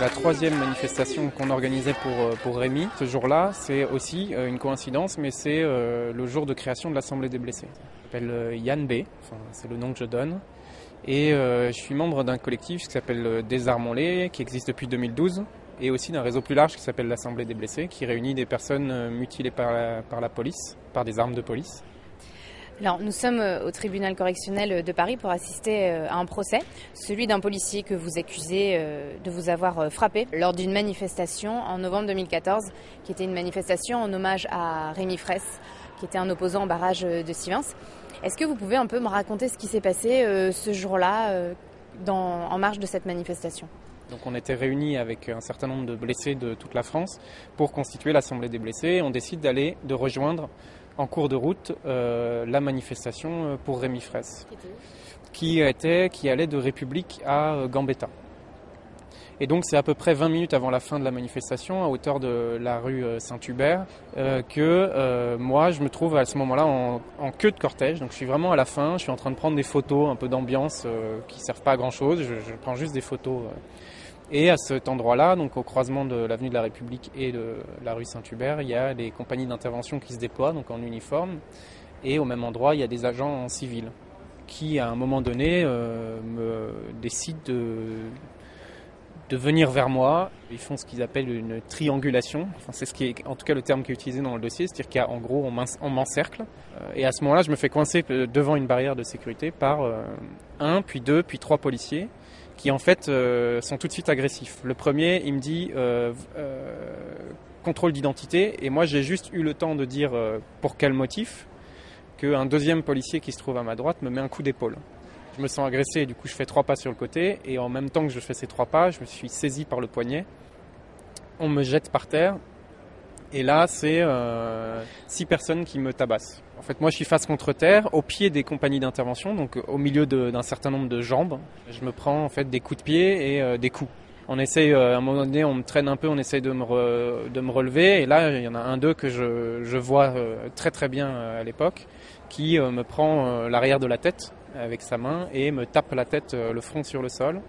La troisième manifestation qu'on organisait pour, euh, Rémi. Ce jour-là, c'est aussi euh, une coïncidence, mais c'est euh, le jour de création de l'Assemblée des blessés. Je m'appelle Yann B, c'est le nom que je donne. Et je suis membre d'un collectif qui s'appelle Désarmons-les, qui existe depuis 2012, et aussi d'un réseau plus large qui s'appelle l'Assemblée des blessés, qui réunit des personnes mutilées par la police, par des armes de police. Nous sommes euh, au tribunal correctionnel de Paris pour assister euh, à un procès, celui d'un policier que vous accusez euh, de vous avoir euh, frappé lors d'une manifestation en novembre 2014, qui était une manifestation en hommage à Rémi Fraisse, qui était un opposant au barrage euh, de Sivins. Est-ce que vous pouvez un peu me raconter ce qui s'est passé euh, ce jour-là euh, en marge de cette manifestation? On était réunis avec un certain nombre de blessés de toute la France pour constituer l'Assemblée des blessés. On décide d'aller, de rejoindre en cours de route euh, la manifestation euh, pour Rémi Fraisse, qui, était, qui allait de République à euh, Gambetta. Et donc c'est à peu près 20 minutes avant la fin de la manifestation, à hauteur de la rue Saint-Hubert, euh, que euh, moi je me trouve à ce moment-là en, en queue de cortège. Donc je suis vraiment à la fin, je suis en train de prendre des photos un peu d'ambiance euh, qui servent pas à grand-chose. Je, je prends juste des photos. Et à cet endroit-là, donc au croisement de l'avenue de la République et de la rue Saint-Hubert, il y a les compagnies d'intervention qui se déploient, donc en uniforme. Et au même endroit, il y a des agents en civil qui, à un moment donné, euh, me décident de, venir vers moi. Ils font ce qu'ils appellent une triangulation. C'est ce qui est, en tout cas, le terme qui est utilisé dans le dossier, c'est-à-dire qu'il y a, en gros, on m'en- on m'encercle. Euh, Et à ce moment-là, je me fais coincer euh, devant une barrière de sécurité par un, puis deux, puis trois policiers qui en fait euh, sont tout de suite agressifs. Le premier, il me dit euh, euh, contrôle d'identité, et moi j'ai juste eu le temps de dire pour quel motif qu'un deuxième policier qui se trouve à ma droite me met un coup d'épaule. Je me sens agressé, du coup je fais trois pas sur le côté, et en même temps que je fais ces trois pas, je me suis saisi par le poignet. On me jette par terre, et là c'est euh, six personnes qui me tabassent. En fait, moi, je suis face contre terre, au pied des compagnies d'intervention, donc au milieu d'un certain nombre de jambes. Je me prends en fait des coups de pied et euh, des coups. On essaye, euh, à un moment donné, on me traîne un peu, on essaye de me, de me relever. Et là, il y en a un d'eux que je, je vois euh, très très bien euh, à l'époque, qui euh, me prend euh, l'arrière de la tête avec sa main et me tape la tête, euh, le front sur le sol.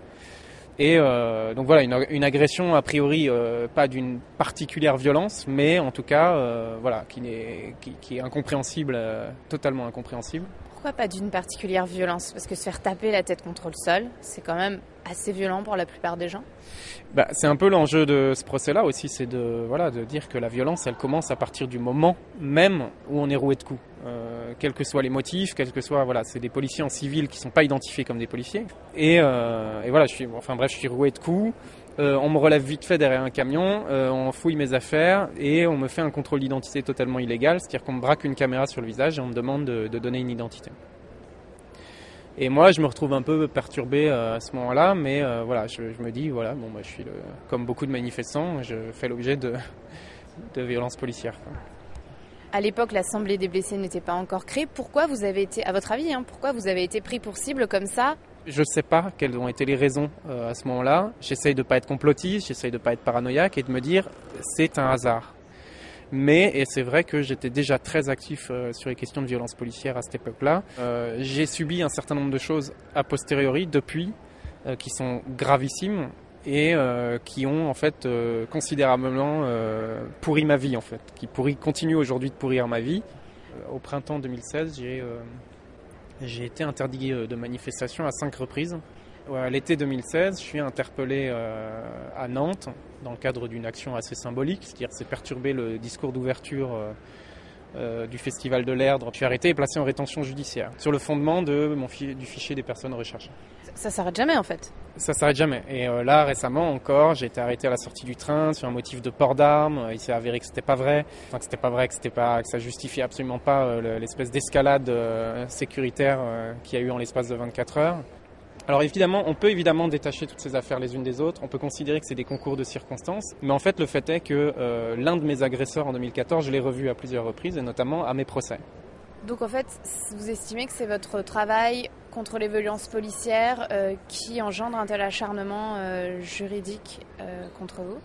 Et euh, donc voilà, une, une agression a priori euh, pas d'une particulière violence, mais en tout cas, euh, voilà, qui, n'est, qui, qui est incompréhensible, totalement incompréhensible. Pourquoi pas d'une particulière violence? Parce que se faire taper la tête contre le sol, c'est quand même assez violent pour la plupart des gens. Bah, c'est un peu l'enjeu de ce procès-là aussi, c'est de voilà de dire que la violence, elle commence à partir du moment même où on est roué de coups, quels que soient les motifs, quels que soient voilà, c'est des policiers en civil qui sont pas identifiés comme des policiers. Et, euh, et voilà, je suis enfin bref, je suis roué de coups. Euh, on me relève vite fait derrière un camion, euh, on fouille mes affaires et on me fait un contrôle d'identité totalement illégal, c'est-à-dire qu'on me braque une caméra sur le visage et on me demande de, donner une identité. Et moi, je me retrouve un peu perturbé à ce moment-là, mais voilà, je, me dis, voilà, bon, bah, je suis comme beaucoup de manifestants, je fais l'objet de, violences policières. À l'époque, l'Assemblée des blessés n'était pas encore créée. Pourquoi vous avez été, à votre avis, hein, pourquoi vous avez été pris pour cible comme ça? Je sais pas quelles ont été les raisons euh, à ce moment-là. J'essaye de pas être complotiste, j'essaye de pas être paranoïaque et de me dire, c'est un hasard. Mais, et c'est vrai que j'étais déjà très actif euh, sur les questions de violence policière à cette époque-là. Euh, j'ai subi un certain nombre de choses a posteriori depuis qui sont gravissimes et euh, qui ont en fait euh, considérablement euh, pourri ma vie en fait, qui pourri, continuent aujourd'hui de pourrir ma vie. Au printemps 2016, j'ai j'ai été interdit de manifestation à cinq reprises. À l'été 2016, je suis interpellé à Nantes dans le cadre d'une action assez symbolique, c'est-à-dire c'est perturber le discours d'ouverture euh, euh, du Festival de l'Erdre. Je suis arrêté et placé en rétention judiciaire sur le fondement de mon fi- du fichier des personnes recherchées. Ça, ça s'arrête jamais en fait. Ça s'arrête jamais. Et euh, là, récemment encore, j'ai été arrêté à la sortie du train sur un motif de port d'armes. Il s'est avéré que c'était pas vrai. Enfin, que c'était pas vrai, que c'était pas, que ça justifiait absolument pas euh, le- l'espèce d'escalade euh, sécuritaire euh, qu'il y a eu en l'espace de 24 heures. Alors évidemment, on peut évidemment détacher toutes ces affaires les unes des autres, on peut considérer que c'est des concours de circonstances, mais en fait le fait est que euh, l'un de mes agresseurs en 2014, je l'ai revu à plusieurs reprises, et notamment à mes procès. Donc en fait, vous estimez que c'est votre travail contre les violences policières euh, qui engendre un tel acharnement euh, juridique contre vous?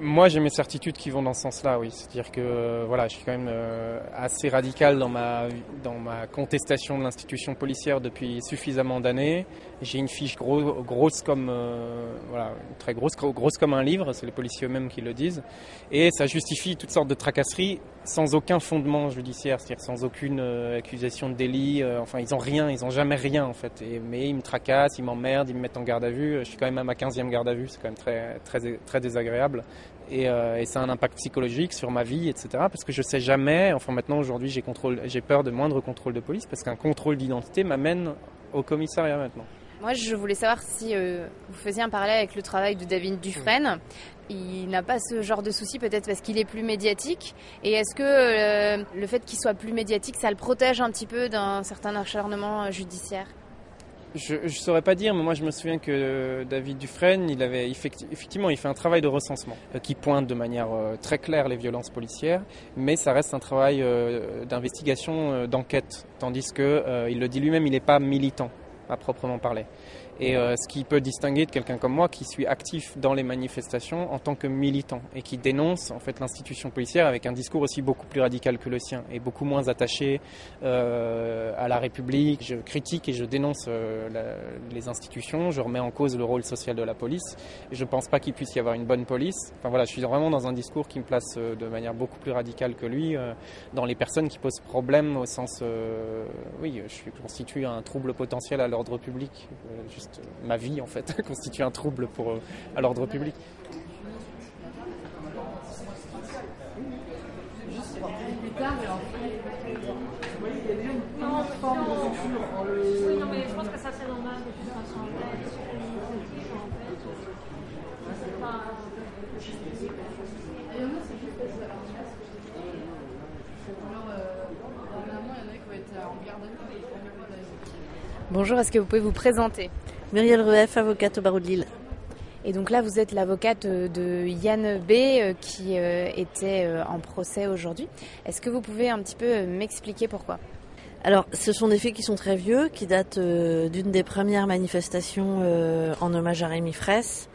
Moi, j'ai mes certitudes qui vont dans ce sens-là, oui. C'est-à-dire que euh, voilà, je suis quand même euh, assez radical dans ma dans ma contestation de l'institution policière depuis suffisamment d'années. J'ai une fiche gros, grosse comme euh, voilà, très grosse, grosse comme un livre. C'est les policiers eux-mêmes qui le disent, et ça justifie toutes sortes de tracasseries sans aucun fondement judiciaire, c'est-à-dire sans aucune accusation de délit. enfin, ils ont rien, ils ont jamais rien en fait. Mais ils me tracassent, ils m'emmerdent, ils me mettent en garde à vue. Je suis quand même à ma 15e garde à vue, c'est quand même très très très désagréable. Euh, et, ça a un impact psychologique sur ma vie, etc. Parce que je sais jamais, enfin maintenant aujourd'hui j'ai, j'ai peur de moindre contrôle de police parce qu'un contrôle d'identité m'amène au commissariat maintenant. Moi je voulais savoir si euh, vous faisiez un parallèle avec le travail de David Dufresne. Il n'a pas ce genre de souci peut-être parce qu'il est plus médiatique. Et est-ce que euh, le fait qu'il soit plus médiatique, ça le protège un petit peu d'un certain acharnement judiciaire? Je ne saurais pas dire, mais moi je me souviens que David Dufresne, il avait effectivement, il fait un travail de recensement euh, qui pointe de manière euh, très claire les violences policières, mais ça reste un travail euh, d'investigation, d'enquête, tandis que il le dit lui-même, il n'est pas militant à proprement parler. Et euh, ce qui peut distinguer de quelqu'un comme moi qui suis actif dans les manifestations en tant que militant et qui dénonce en fait l'institution policière avec un discours aussi beaucoup plus radical que le sien et beaucoup moins attaché euh, à la République. Je critique et je dénonce euh, les institutions, je remets en cause le rôle social de la police. Et je pense pas qu'il puisse y avoir une bonne police. Enfin voilà, je suis vraiment dans un discours qui me place de manière beaucoup plus radicale que lui dans les personnes qui posent problème au sens, oui, je constitue un trouble potentiel à l'ordre public ma vie en fait constitue un trouble pour, euh, à l'ordre public. Bonjour, est-ce que vous pouvez vous présenter? Muriel Rueff, avocate au barreau de Lille. Et donc là, vous êtes l'avocate de Yann B euh, qui euh, était euh, en procès aujourd'hui. Est-ce que vous pouvez un petit peu m'expliquer pourquoi? Alors, ce sont des faits qui sont très vieux, qui datent d'une des premières manifestations en hommage à Rémi Fraisse,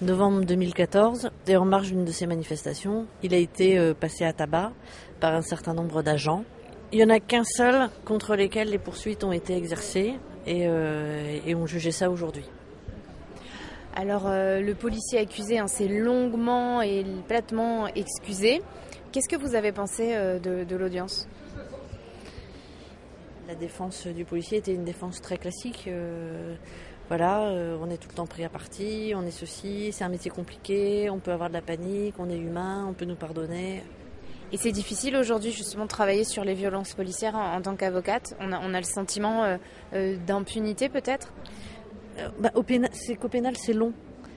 novembre 2014. Et en marge d'une de ces manifestations, il a été passé à tabac par un certain nombre d'agents. Il n'y en a qu'un seul contre lesquels les poursuites ont été exercées, euh, et, on jugeait ça aujourd'hui. Alors euh, le policier accusé hein, s'est longuement et platement excusé. Qu'est-ce que vous avez pensé euh, de, l'audience? La défense du policier était une défense très classique. voilà, on est tout le temps pris à partie, on est ceci, c'est un métier compliqué, on peut avoir de la panique, on est humain, on peut nous pardonner. Et c'est difficile aujourd'hui justement de travailler sur les violences policières en, tant qu'avocate. On a, on a, le sentiment euh, euh, d'impunité peut-être? Euh, bah, C'est qu'au pénal c'est long.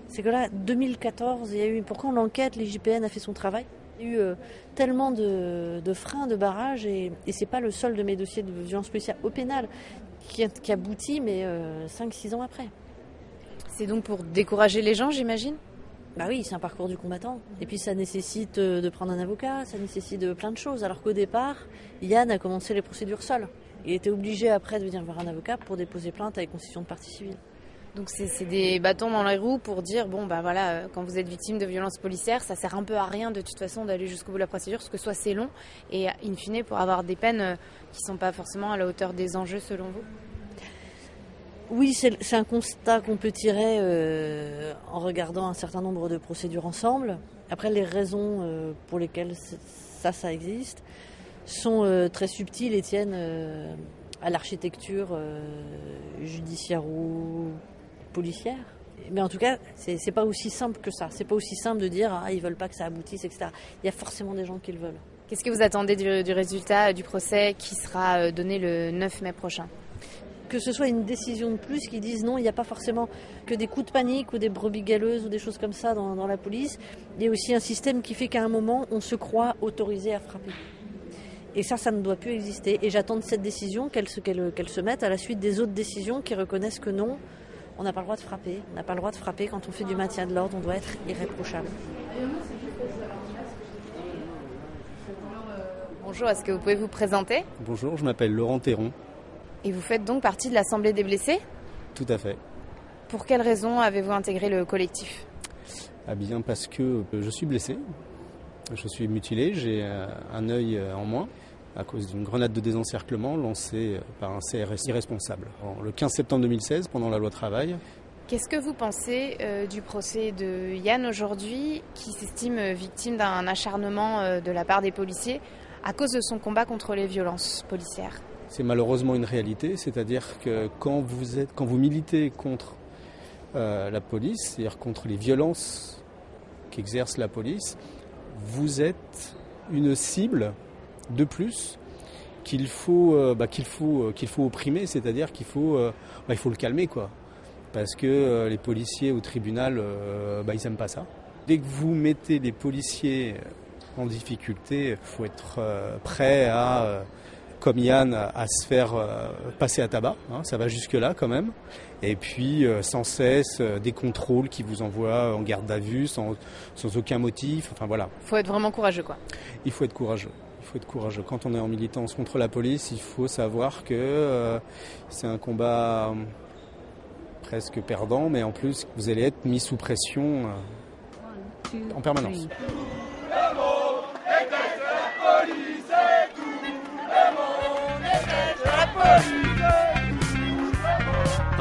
C'est que là, 2014, il y a eu. Pourquoi on enquête? L'IGPN a fait son travail. Il y a eu tellement de, freins, de barrages, et, et c'est pas le seul de mes dossiers de violence policière au pénal qui, qui aboutit, mais 5-6 ans après. C'est donc pour décourager les gens, j'imagine? Bah oui, c'est un parcours du combattant. Et puis ça nécessite euh, de prendre un avocat, ça nécessite de plein de choses. Alors qu'au départ, Yann a commencé les procédures seul. Il était obligé après de venir voir un avocat pour déposer plainte avec constitution de partie civile. Donc c'est des bâtons dans les roues pour dire bon bah voilà euh, quand vous êtes victime de violences policières ça sert un peu à rien de toute façon d'aller jusqu'au bout de la procédure parce que soit c'est long et in fine pour avoir des peines euh, qui sont pas forcément à la hauteur des enjeux selon vous. Oui, c'est un constat qu'on peut tirer euh, en regardant un certain nombre de procédures ensemble. Après, les raisons euh, pour lesquelles ça, ça existe sont euh, très subtiles et tiennent à l'architecture judiciaire ou policière. Mais en tout cas, c'est pas aussi simple que ça. C'est pas aussi simple de dire ah ils veulent pas que ça aboutisse, etc. Il y a forcément des gens qui le veulent. Qu'est-ce que vous attendez du, du résultat du procès qui sera donné le 9 mai prochain? Que ce soit une décision de plus qui dise non, il n'y a pas forcément que des coups de panique ou des brebis galeuses ou des choses comme ça dans, la police. Il y a aussi un système qui fait qu'à un moment, on se croit autorisé à frapper. Et ça, ça ne doit plus exister. Et j'attends de cette décision qu'elle se, qu'elle, se mette à la suite des autres décisions qui reconnaissent que non, on n'a pas le droit de frapper. On n'a pas le droit de frapper quand on fait du maintien de l'ordre, on doit être irréprochable. Bonjour, est-ce que vous pouvez vous présenter? Bonjour, je m'appelle Laurent Théron. Et vous faites donc partie de l'Assemblée des blessés? Tout à fait. Pour quelles raisons avez-vous intégré le collectif? Ah bien parce que je suis blessé, je suis mutilé, j'ai euh, un œil euh, en moins à cause d'une grenade de désencerclement lancée euh, par un CRS irresponsable. Le 15 septembre 2016, pendant la loi travail, Qu'est-ce que vous pensez euh, du procès de Yann aujourd'hui, qui s'estime victime d'un acharnement euh, de la part des policiers à cause de son combat contre les violences policières? C'est malheureusement une réalité, c'est-à-dire que quand vous, êtes, quand vous militez contre euh, la police, c'est-à-dire contre les violences qu'exerce la police, vous êtes une cible de plus qu'il faut, euh, bah, qu'il faut, qu'il faut opprimer, c'est-à-dire qu'il faut, euh, bah, il faut le calmer, quoi. Parce que euh, les policiers au tribunal, euh, bah, ils n'aiment pas ça. Dès que vous mettez les policiers en difficulté, il faut être euh, prêt à, euh, comme Yann, à se faire euh, passer à tabac. hein, ça va jusque-là quand même. Et puis, euh, sans cesse, euh, des contrôles qui vous envoient en garde à vue sans, sans aucun motif. Enfin voilà, Faut être vraiment courageux, quoi. il faut être courageux. Il faut être courageux. Quand on est en militance contre la police, il faut savoir que euh, c'est un combat presque perdant, mais en plus, vous allez être mis sous pression euh, en permanence.